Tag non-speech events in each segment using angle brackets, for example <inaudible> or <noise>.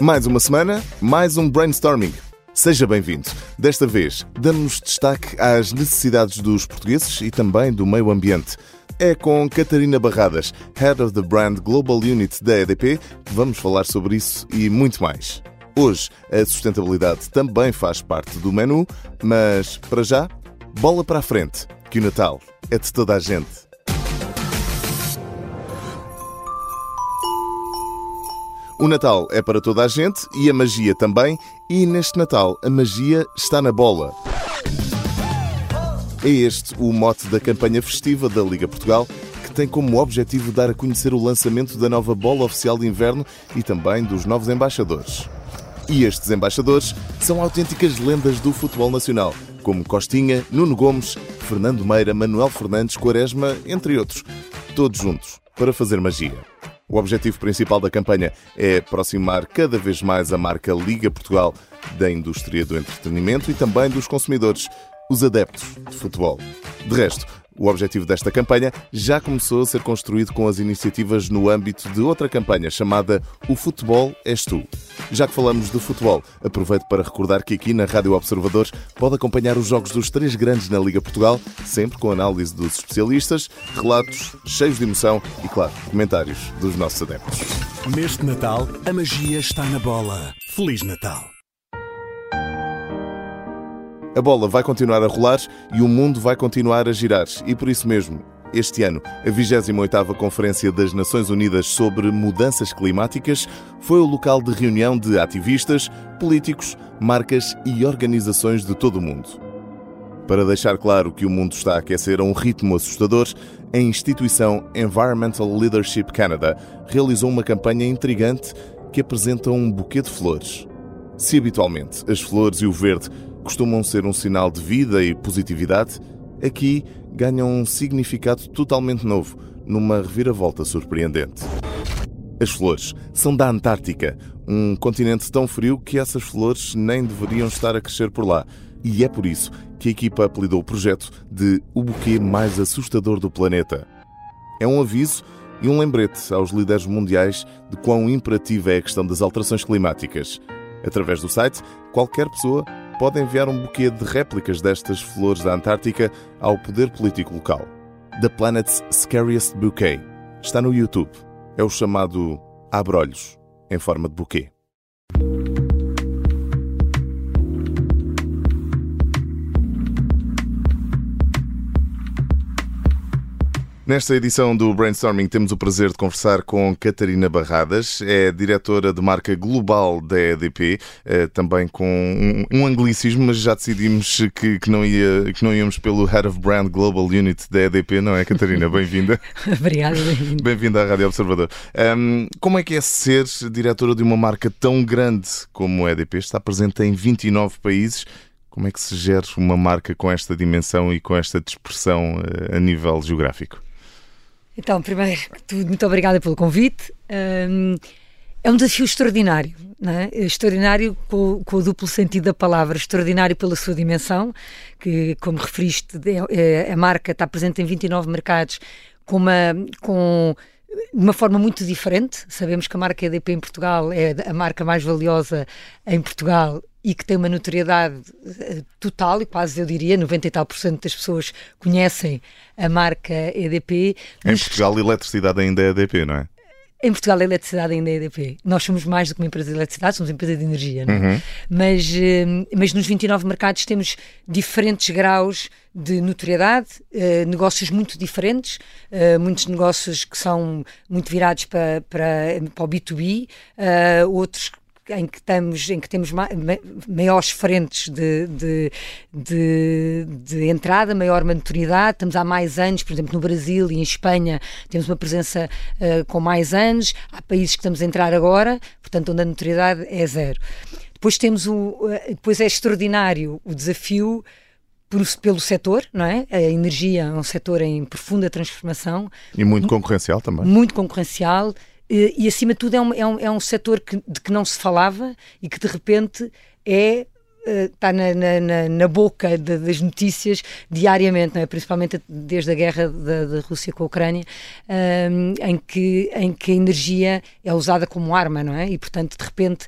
Mais uma semana, mais um brainstorming. Seja bem-vindo. Desta vez, damos destaque às necessidades dos portugueses e também do meio ambiente. É com Catarina Barradas, Head of the Brand Global Unit da EDP, que vamos falar sobre isso e muito mais. Hoje, a sustentabilidade também faz parte do menu, mas, para já, bola para a frente, que o Natal é de toda a gente. O Natal é para toda a gente e a magia também, e neste Natal a magia está na bola. É este o mote da campanha festiva da Liga Portugal, que tem como objetivo dar a conhecer o lançamento da nova bola oficial de inverno e também dos novos embaixadores. E estes embaixadores são autênticas lendas do futebol nacional, como Costinha, Nuno Gomes, Fernando Meira, Manuel Fernandes, Quaresma, entre outros. Todos juntos, para fazer magia. O objetivo principal da campanha é aproximar cada vez mais a marca Liga Portugal da indústria do entretenimento e também dos consumidores, os adeptos de futebol. De resto, o objetivo desta campanha já começou a ser construído com as iniciativas no âmbito de outra campanha chamada O Futebol És Tu. Já que falamos de futebol, aproveito para recordar que aqui na Rádio Observador pode acompanhar os jogos dos três grandes na Liga Portugal, sempre com análise dos especialistas, relatos cheios de emoção e, claro, comentários dos nossos adeptos. Neste Natal, a magia está na bola. Feliz Natal! A bola vai continuar a rolar e o mundo vai continuar a girar. E por isso mesmo, este ano, a 28ª Conferência das Nações Unidas sobre Mudanças Climáticas foi o local de reunião de ativistas, políticos, marcas e organizações de todo o mundo. Para deixar claro que o mundo está a aquecer a um ritmo assustador, a instituição Environmental Leadership Canada realizou uma campanha intrigante que apresenta um buquê de flores. Se habitualmente as flores e o verde costumam ser um sinal de vida e positividade, aqui ganham um significado totalmente novo, numa reviravolta surpreendente. As flores são da Antártica, um continente tão frio que essas flores nem deveriam estar a crescer por lá. E é por isso que a equipa apelidou o projeto de o buquê mais assustador do planeta. É um aviso e um lembrete aos líderes mundiais de quão imperativa é a questão das alterações climáticas. Através do site, qualquer pessoa pode enviar um buquê de réplicas destas flores da Antártica ao poder político local. The Planet's Scariest Bouquet está no YouTube. É o chamado Abrolhos, em forma de buquê. Nesta edição do Brainstorming temos o prazer de conversar com Catarina Barradas, é diretora de marca global da EDP, eh, também com um, anglicismo, mas já decidimos que, que, não ia, que não íamos pelo Head of Brand Global Unit da EDP, não é, Catarina? <laughs> Bem-vinda. Obrigada, bem-vinda. Bem-vinda à Rádio Observador. Um, como é que é ser diretora de uma marca tão grande como a EDP? Está presente em 29 países. Como é que se gera uma marca com esta dimensão e com esta dispersão eh, a nível geográfico? Então, primeiro que tudo, muito obrigada pelo convite. Um, é um desafio extraordinário, é? extraordinário com, com, o duplo sentido da palavra, extraordinário pela sua dimensão, que, como referiste, é, é, a marca está presente em 29 mercados com uma, com uma forma muito diferente. Sabemos que a marca EDP em Portugal é a marca mais valiosa em Portugal e que tem uma notoriedade eh, total, e quase eu diria 90 e tal por cento das pessoas conhecem a marca EDP. Em Portugal, a eletricidade ainda é EDP, não é? Em Portugal, a eletricidade ainda é EDP. Nós somos mais do que uma empresa de eletricidade, somos uma empresa de energia, não é? Uhum. Mas, eh, mas nos 29 mercados temos diferentes graus de notoriedade, uh, negócios muito diferentes, uh, muitos negócios que são muito virados para, para, para o B2B, uh, outros em que, estamos, em que temos ma maiores frentes de, de, de, de, entrada, maior maturidade, estamos há mais anos, por exemplo, no Brasil e em Espanha temos uma presença uh, com mais anos, há países que estamos a entrar agora, portanto, onde a notoriedade é zero. Depois temos o, uh, depois é extraordinário o desafio por, pelo setor, não é? A energia é um setor em profunda transformação. E muito concorrencial também. Muito concorrencial, e, acima de tudo é um, é um, é um setor que, de que não se falava e que de repente é está na, na, na boca de, das notícias diariamente, é? principalmente desde a guerra da, da Rússia com a Ucrânia, um, em, que, em que a energia é usada como arma, não é? E, portanto, de repente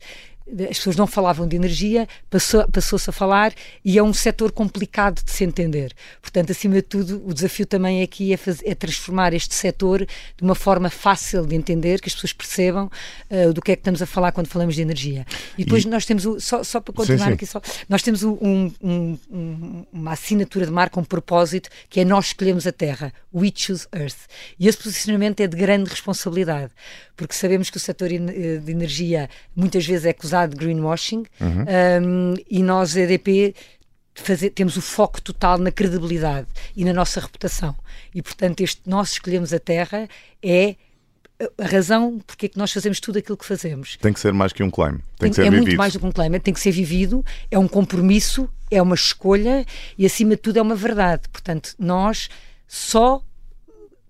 as pessoas não falavam de energia, passou, passou-se a falar e é um setor complicado de se entender. Portanto, acima de tudo, o desafio também aqui é, fazer, é transformar este setor de uma forma fácil de entender, que as pessoas percebam uh, do que é que estamos a falar quando falamos de energia. E depois e... nós temos, o, só, só para continuar sim, sim. aqui, só, nós temos um, um, um, uma assinatura de marca, um propósito, que é nós escolhemos a Terra, We Choose Earth. E esse posicionamento é de grande responsabilidade, porque sabemos que o setor eh, de energia muitas vezes é acusado de greenwashing uhum. um, e nós, EDP, Fazer, temos o foco total na credibilidade e na nossa reputação. E, portanto, este nós escolhemos a Terra é a razão porque é que nós fazemos tudo aquilo que fazemos. Tem que ser mais que um claim. Tem, tem que ser é vivido. muito mais do que um claim. Tem que ser vivido, é um compromisso, é uma escolha e, acima de tudo, é uma verdade. Portanto, nós só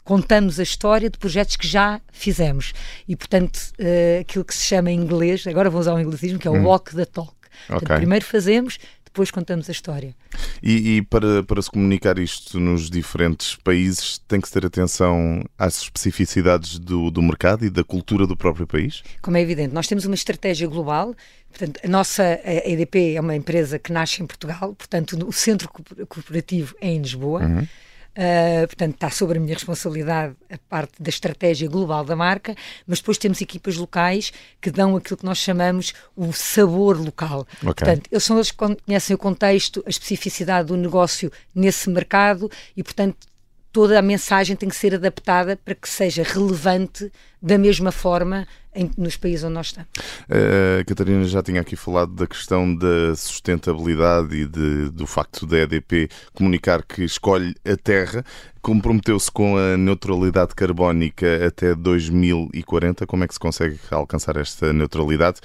contamos a história de projetos que já fizemos. E, portanto, uh, aquilo que se chama em inglês, agora vou usar o inglesismo, que é o hum. walk the talk. Portanto, okay. primeiro fazemos, depois contamos a história. E, e, para, para se comunicar isto nos diferentes países, tem que se ter atenção às especificidades do, do mercado e da cultura do próprio país? Como é evidente, nós temos uma estratégia global. Portanto, a nossa a EDP é uma empresa que nasce em Portugal, portanto, o centro corporativo é em Lisboa. Uhum. Uh, portanto, está sobre a minha responsabilidade a parte da estratégia global da marca, mas depois temos equipas locais que dão aquilo que nós chamamos o sabor local. Okay. Portanto, eles são eles que conhecem o contexto, a especificidade do negócio nesse mercado e, portanto, toda a mensagem tem que ser adaptada para que seja relevante da mesma forma em, nos países onde nós estamos. A Catarina já tinha aqui falado da questão da sustentabilidade e de, do facto da EDP comunicar que escolhe a terra. Comprometeu-se com a neutralidade carbónica até 2040. Como é que se consegue alcançar esta neutralidade?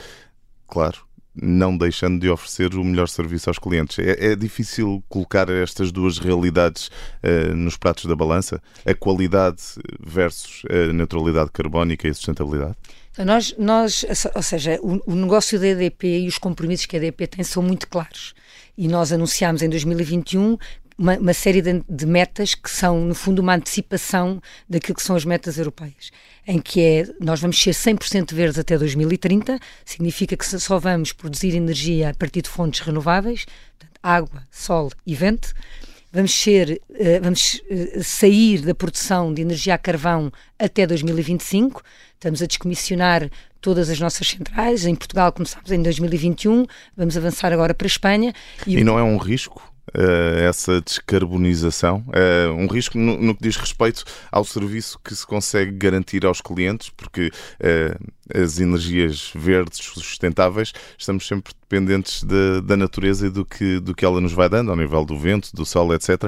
Claro, não deixando de oferecer o melhor serviço aos clientes. É, é difícil colocar estas duas realidades uh, nos pratos da balança? A qualidade versus a neutralidade carbónica e sustentabilidade? Então, nós, nós, ou seja, o, o, negócio da EDP e os compromissos que a EDP tem são muito claros. E nós anunciámos em 2021 uma, uma série de, de, metas que são, no fundo, uma antecipação daquilo que são as metas europeias, em que é, nós vamos ser 100% verdes até 2030, significa que só vamos produzir energia a partir de fontes renováveis, portanto, água, sol e vento, vamos ser, uh, vamos uh, sair da produção de energia a carvão até 2025, estamos a descomissionar todas as nossas centrais, em Portugal começámos em 2021, vamos avançar agora para a Espanha. E, e não é um risco? Uh, essa descarbonização, uh, um risco no, no, que diz respeito ao serviço que se consegue garantir aos clientes, porque uh, as energias verdes sustentáveis estamos sempre dependentes de, da natureza e do que, do que ela nos vai dando, ao nível do vento, do sol, etc.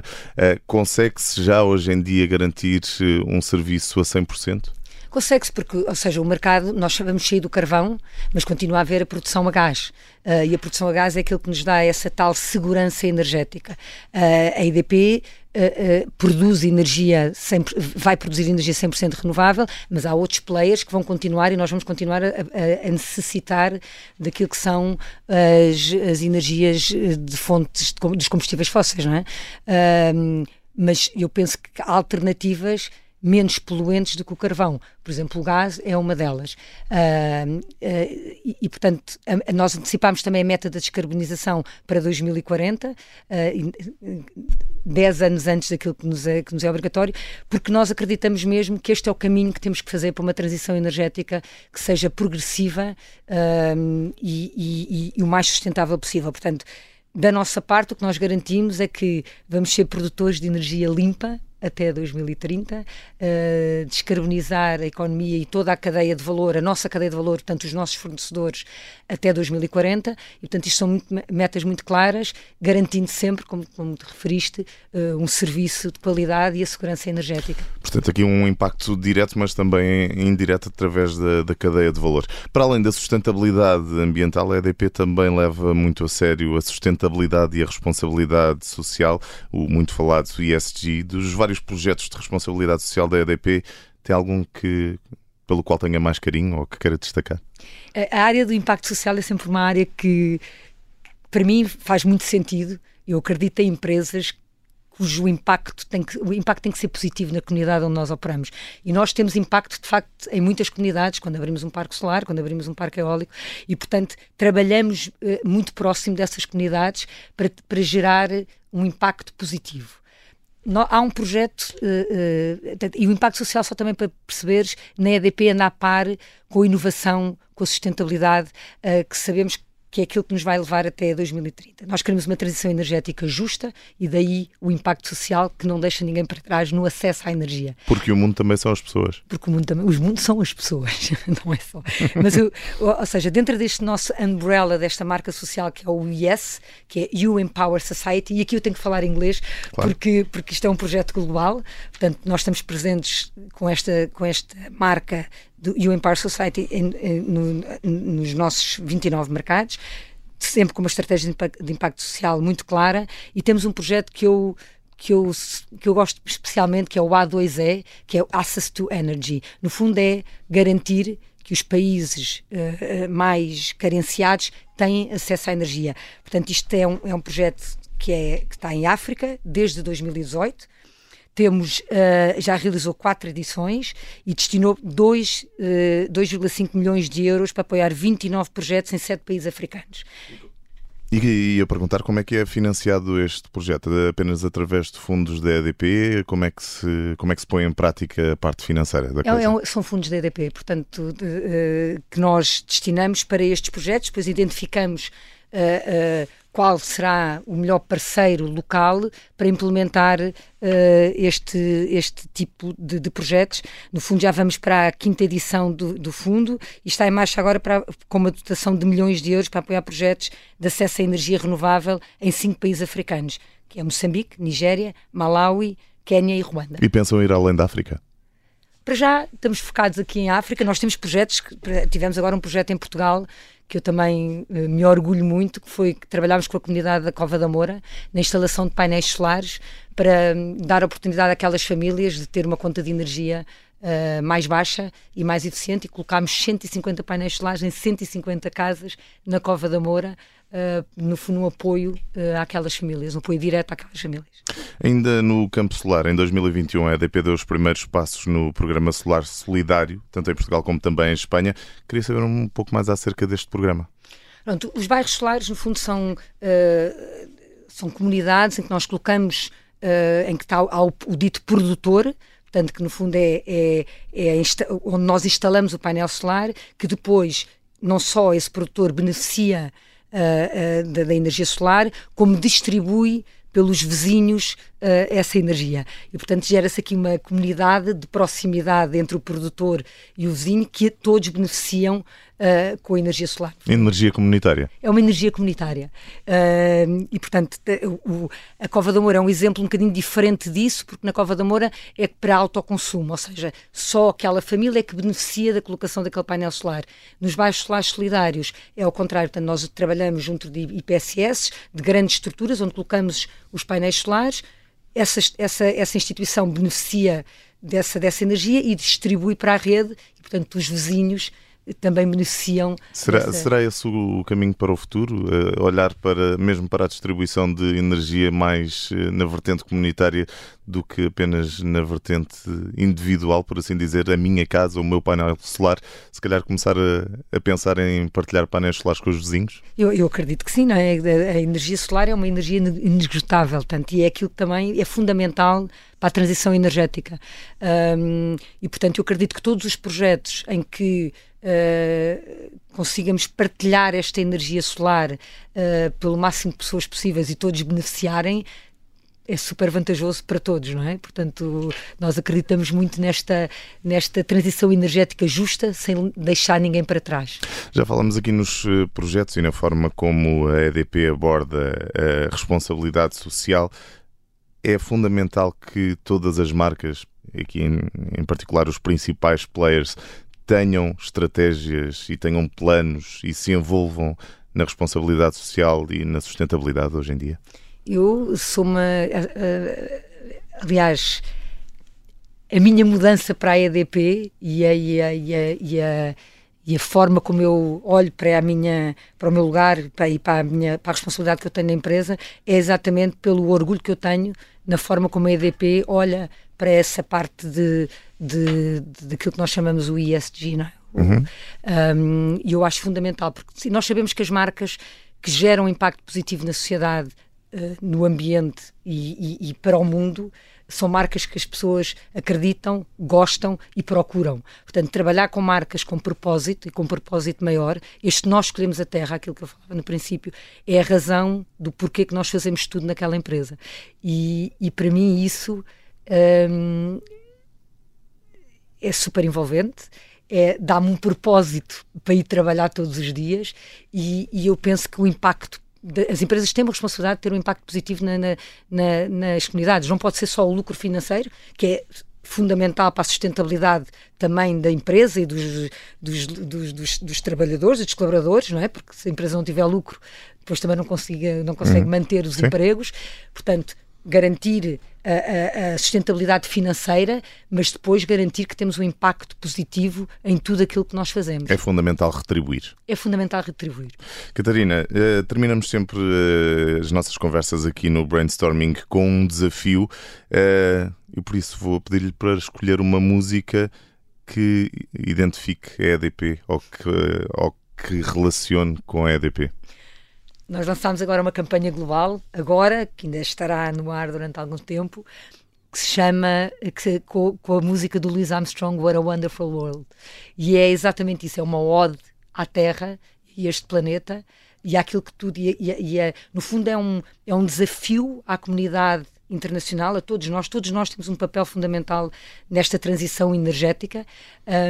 Consegue-se já hoje em dia garantir um serviço a 100%? Consegue-se porque, ou seja, o mercado, nós vamos sair do carvão, mas continua a haver a produção a gás. Uh, e a produção a gás é aquilo que nos dá essa tal segurança energética. Uh, a IDP Uh, uh, produz energia, 100, vai produzir energia 100% renovável, mas há outros players que vão continuar e nós vamos continuar a, a, a necessitar daquilo que são as, as energias de fontes de, dos combustíveis fósseis, não é? Uh, mas eu penso que há alternativas menos poluentes do que o carvão. Por exemplo, o gás é uma delas. Uh, uh, e, e, portanto, a, a nós antecipámos também a meta da descarbonização para 2040, uh, 10 anos antes daquilo que nos, é, que nos é obrigatório, porque nós acreditamos mesmo que este é o caminho que temos que fazer para uma transição energética que seja progressiva e, e, e o mais sustentável possível. Portanto, da nossa parte, o que nós garantimos é que vamos ser produtores de energia limpa até 2030, uh, eh, descarbonizar a economia e toda a cadeia de valor, a nossa cadeia de valor, portanto, os nossos fornecedores, até 2040. E, portanto, isto são muito, metas muito claras, garantindo sempre, como, como te referiste, uh, um serviço de qualidade e a segurança energética. Portanto, aqui um impacto direto, mas também indireto através da, da cadeia de valor. Para além da sustentabilidade ambiental, a EDP também leva muito a sério a sustentabilidade e a responsabilidade social, o muito falado ESG, dos vários vários projetos de responsabilidade social da EDP, tem algum que pelo qual tenha mais carinho ou que queira destacar? A área do impacto social é sempre uma área que para mim faz muito sentido. Eu acredito em empresas cujo impacto tem que, o impacto tem que ser positivo na comunidade onde nós operamos. E nós temos impacto, de facto, em muitas comunidades, quando abrimos um parque solar, quando abrimos um parque eólico, e, portanto, trabalhamos uh, muito próximo dessas comunidades para, para gerar um impacto positivo. No, há um projeto, uh, uh, e o impacto social, só também para perceberes, na EDP anda a par com a inovação, com a sustentabilidade, que sabemos que que é aquilo que nos vai levar até 2030. Nós queremos uma transição energética justa e daí o impacto social que não deixa ninguém para trás no acesso à energia. Porque o mundo também são as pessoas. Porque o mundo também, os mundos são as pessoas, <laughs> não é só. Mas, o, ou seja, dentro deste nosso umbrella, desta marca social que é o YES, que é You Empower Society, e aqui eu tenho que falar inglês claro. porque, porque isto é um projeto global, portanto nós estamos presentes com esta, com esta marca do You Empire Society em, em, no, nos nossos 29 mercados, sempre com uma estratégia de impacto, social muito clara e temos um projeto que eu que eu, que eu gosto especialmente, que é o A2E, que é o Access to Energy. No fundo é garantir que os países uh, mais carenciados têm acesso à energia. Portanto, isto é um, é um projeto que, é, que está em África desde 2018, temos, uh, já realizou quatro edições e destinou 2,5 uh, milhões de euros para apoiar 29 projetos em sete países africanos. E ia perguntar como é que é financiado este projeto? Apenas através de fundos da EDP? Como é que se, como é que se põe em prática a parte financeira da coisa? É, é, são fundos da EDP, portanto, de, uh, que nós destinamos para estes projetos, depois identificamos qual será o melhor parceiro local para implementar uh, este, este tipo de, de, projetos. No fundo, já vamos para a quinta edição do, do fundo e está em marcha agora para, com uma dotação de milhões de euros para apoiar projetos de acesso à energia renovável em cinco países africanos, que é Moçambique, Nigéria, Malawi, Quénia e Ruanda. E pensam ir além da África? Para já estamos focados aqui em África. Nós temos projetos, tivemos agora um projeto em Portugal que eu também uh, me orgulho muito, que foi que trabalhámos com a comunidade da Cova da Moura na instalação de painéis solares para um, dar oportunidade àquelas famílias de ter uma conta de energia uh, mais baixa e mais eficiente e colocámos 150 painéis solares em 150 casas na Cova da Moura uh, no, no apoio uh, àquelas famílias, no apoio direto àquelas famílias. Ainda no campo solar, em 2021, a EDP deu os primeiros passos no programa solar solidário, tanto em Portugal como também em Espanha. Queria saber um pouco mais acerca deste programa. Pronto, os bairros solares, no fundo, são, uh, são comunidades em que nós colocamos, em que está o, o dito produtor, portanto, que no fundo é, é, é, onde nós instalamos o painel solar, que depois não só esse produtor beneficia uh, uh, da, da, energia solar, como distribui pelos vizinhos essa energia. E, portanto, gera-se aqui uma comunidade de proximidade entre o produtor e o vizinho que todos beneficiam uh, com a energia solar. Energia comunitária. É uma energia comunitária. Uh, e, portanto, o, a Cova da Moura é um exemplo um bocadinho diferente disso, porque na Cova da Moura é para autoconsumo, ou seja, só aquela família é que beneficia da colocação daquele painel solar. Nos bairros solares solidários é ao contrário, portanto, nós trabalhamos junto de IPSS, de grandes estruturas, onde colocamos os painéis solares, essa, essa, essa instituição beneficia dessa, dessa energia e distribui para a rede, e, portanto, os vizinhos também beneficiam. Será, dessa... será esse o caminho para o futuro? Uh, olhar para, mesmo para a distribuição de energia mais uh, na vertente comunitária do que apenas na vertente individual, por assim dizer, a minha casa, o meu painel solar, se calhar começar a, a pensar em partilhar painéis solares com os vizinhos? Eu, eu acredito que sim, não é? A energia solar é uma energia inesgotável, tanto, e é aquilo que também é fundamental para a transição energética. Um, e, portanto, eu acredito que todos os projetos em que uh, consigamos partilhar esta energia solar uh, pelo máximo de pessoas possíveis e todos beneficiarem, é super vantajoso para todos, não é? Portanto, nós acreditamos muito nesta, nesta transição energética justa, sem deixar ninguém para trás. Já falamos aqui nos eh, projetos e na forma como a EDP aborda a responsabilidade social. É fundamental que todas as marcas, aqui em, em particular os principais players, tenham estratégias e tenham planos e se envolvam na responsabilidade social e na sustentabilidade hoje em dia? Eu sou uma. aliás, a minha mudança para a EDP e a, e a, e a, e a e a forma como eu olho para a minha para o meu lugar para, e para a minha para a responsabilidade que eu tenho na empresa é exatamente pelo orgulho que eu tenho na forma como a EDP olha para essa parte de, de, de daquilo que nós chamamos o ESG, não é? Uhum. Um, e eu acho fundamental, porque nós sabemos que as marcas que geram impacto positivo na sociedade, uh, no ambiente e, e, e, para o mundo, são marcas que as pessoas acreditam, gostam e procuram. Portanto, trabalhar com marcas com propósito e com propósito maior, este nós escolhemos a terra, aquilo que eu falava no princípio, é a razão do porquê que nós fazemos tudo naquela empresa. E, e para mim isso hum, é super envolvente. É, dá-me um propósito para ir trabalhar todos os dias e, e eu penso que o impacto as empresas têm uma responsabilidade de ter um impacto positivo na, na, na, nas comunidades. Não pode ser só o lucro financeiro, que é fundamental para a sustentabilidade também da empresa e dos, dos, dos, dos, dos trabalhadores e dos colaboradores, não é? Porque se a empresa não tiver lucro, depois também não, consiga, não consegue uhum. manter os Sim. empregos. Portanto, garantir a, a, a, sustentabilidade financeira, mas depois garantir que temos um impacto positivo em tudo aquilo que nós fazemos. É fundamental retribuir. É fundamental retribuir. Catarina, eh, terminamos sempre eh, as nossas conversas aqui no brainstorming com um desafio eh, e por isso vou pedir-lhe para escolher uma música que identifique a EDP ou que, ou que relacione com a EDP. Nós lançámos agora uma campanha global, agora, que ainda estará no ar durante algum tempo, que se chama, que, com, com, a música do Louis Armstrong, What a Wonderful World. E é exatamente isso, é uma ode à Terra e a este planeta e àquilo que tudo, e, e, e é, no fundo é um, é um desafio à comunidade internacional, a todos nós, todos nós temos um papel fundamental nesta transição energética.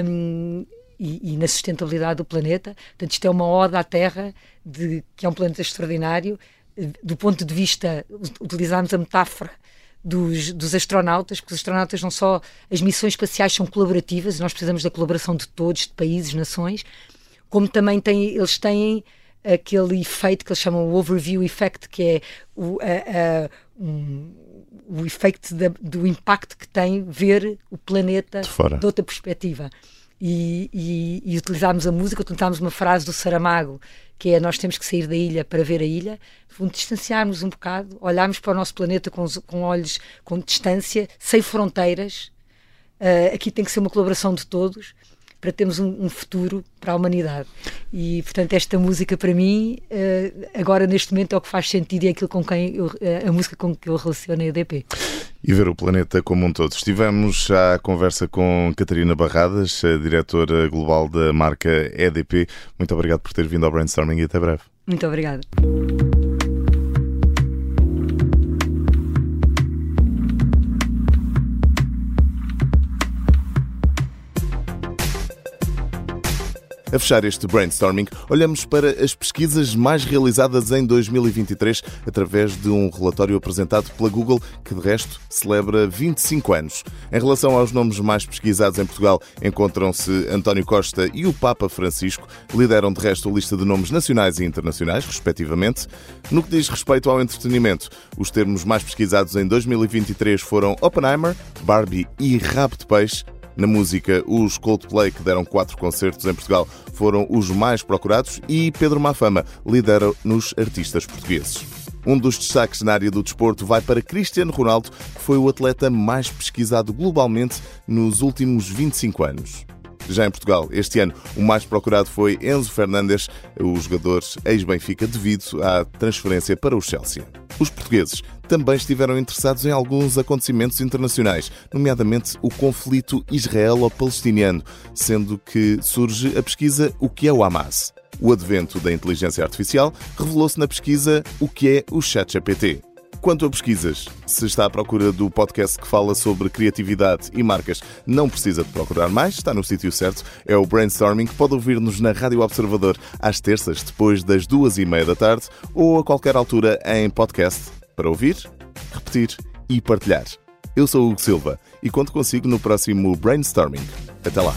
Um, e, e, na sustentabilidade do planeta. Portanto, isto é uma oda à Terra, de, que é um planeta extraordinário. Do ponto de vista, utilizarmos a metáfora dos, dos, astronautas, porque os astronautas não só. As missões espaciais são colaborativas, nós precisamos da colaboração de todos, de países, nações, como também têm, eles têm aquele efeito que eles chamam o overview effect, que é o, a, a, um, o efeito do impacto que tem ver o planeta de, de outra perspectiva e, e, e utilizámos a música, utilizámos uma frase do Saramago, que é nós temos que sair da ilha para ver a ilha, distanciarmos um bocado, olharmos para o nosso planeta com, com olhos, com distância, sem fronteiras. Uh, aqui tem que ser uma colaboração de todos para termos um, um, futuro para a humanidade. E, portanto, esta música para mim, uh, agora neste momento, é o que faz sentido e é aquilo com quem eu, uh, a música com que eu relaciono a EDP. E ver o planeta como um todo. Estivemos à conversa com Catarina Barradas, a diretora global da marca EDP. Muito obrigado por ter vindo ao Brainstorming e até breve. Muito obrigada. A fechar este brainstorming, olhamos para as pesquisas mais realizadas em 2023 através de um relatório apresentado pela Google, que de resto celebra 25 anos. Em relação aos nomes mais pesquisados em Portugal, encontram-se António Costa e o Papa Francisco, lideram de resto a lista de nomes nacionais e internacionais, respectivamente. No que diz respeito ao entretenimento, os termos mais pesquisados em 2023 foram Oppenheimer, Barbie e Rabo de Peixe. Na música, os Coldplay, que deram quatro concertos em Portugal, foram os mais procurados e Pedro Mafama lidera nos artistas portugueses. Um dos destaques na área do desporto vai para Cristiano Ronaldo, que foi o atleta mais pesquisado globalmente nos últimos 25 anos. Já em Portugal, este ano, o mais procurado foi Enzo Fernandes, o jogador ex-Benfica, devido à transferência para o Chelsea. Os portugueses também estiveram interessados em alguns acontecimentos internacionais, nomeadamente o conflito israelo-palestiniano, sendo que surge a pesquisa O que é o Hamas? O advento da inteligência artificial revelou-se na pesquisa O que é o ChatGPT. Quanto a pesquisas, se está à procura do podcast que fala sobre criatividade e marcas, não precisa de procurar mais, está no sítio certo. É o Brainstorming, pode ouvir-nos na Rádio Observador às terças, depois das duas e meia da tarde, ou a qualquer altura em podcast, para ouvir, repetir e partilhar. Eu sou o Hugo Silva e conto consigo no próximo Brainstorming. Até lá!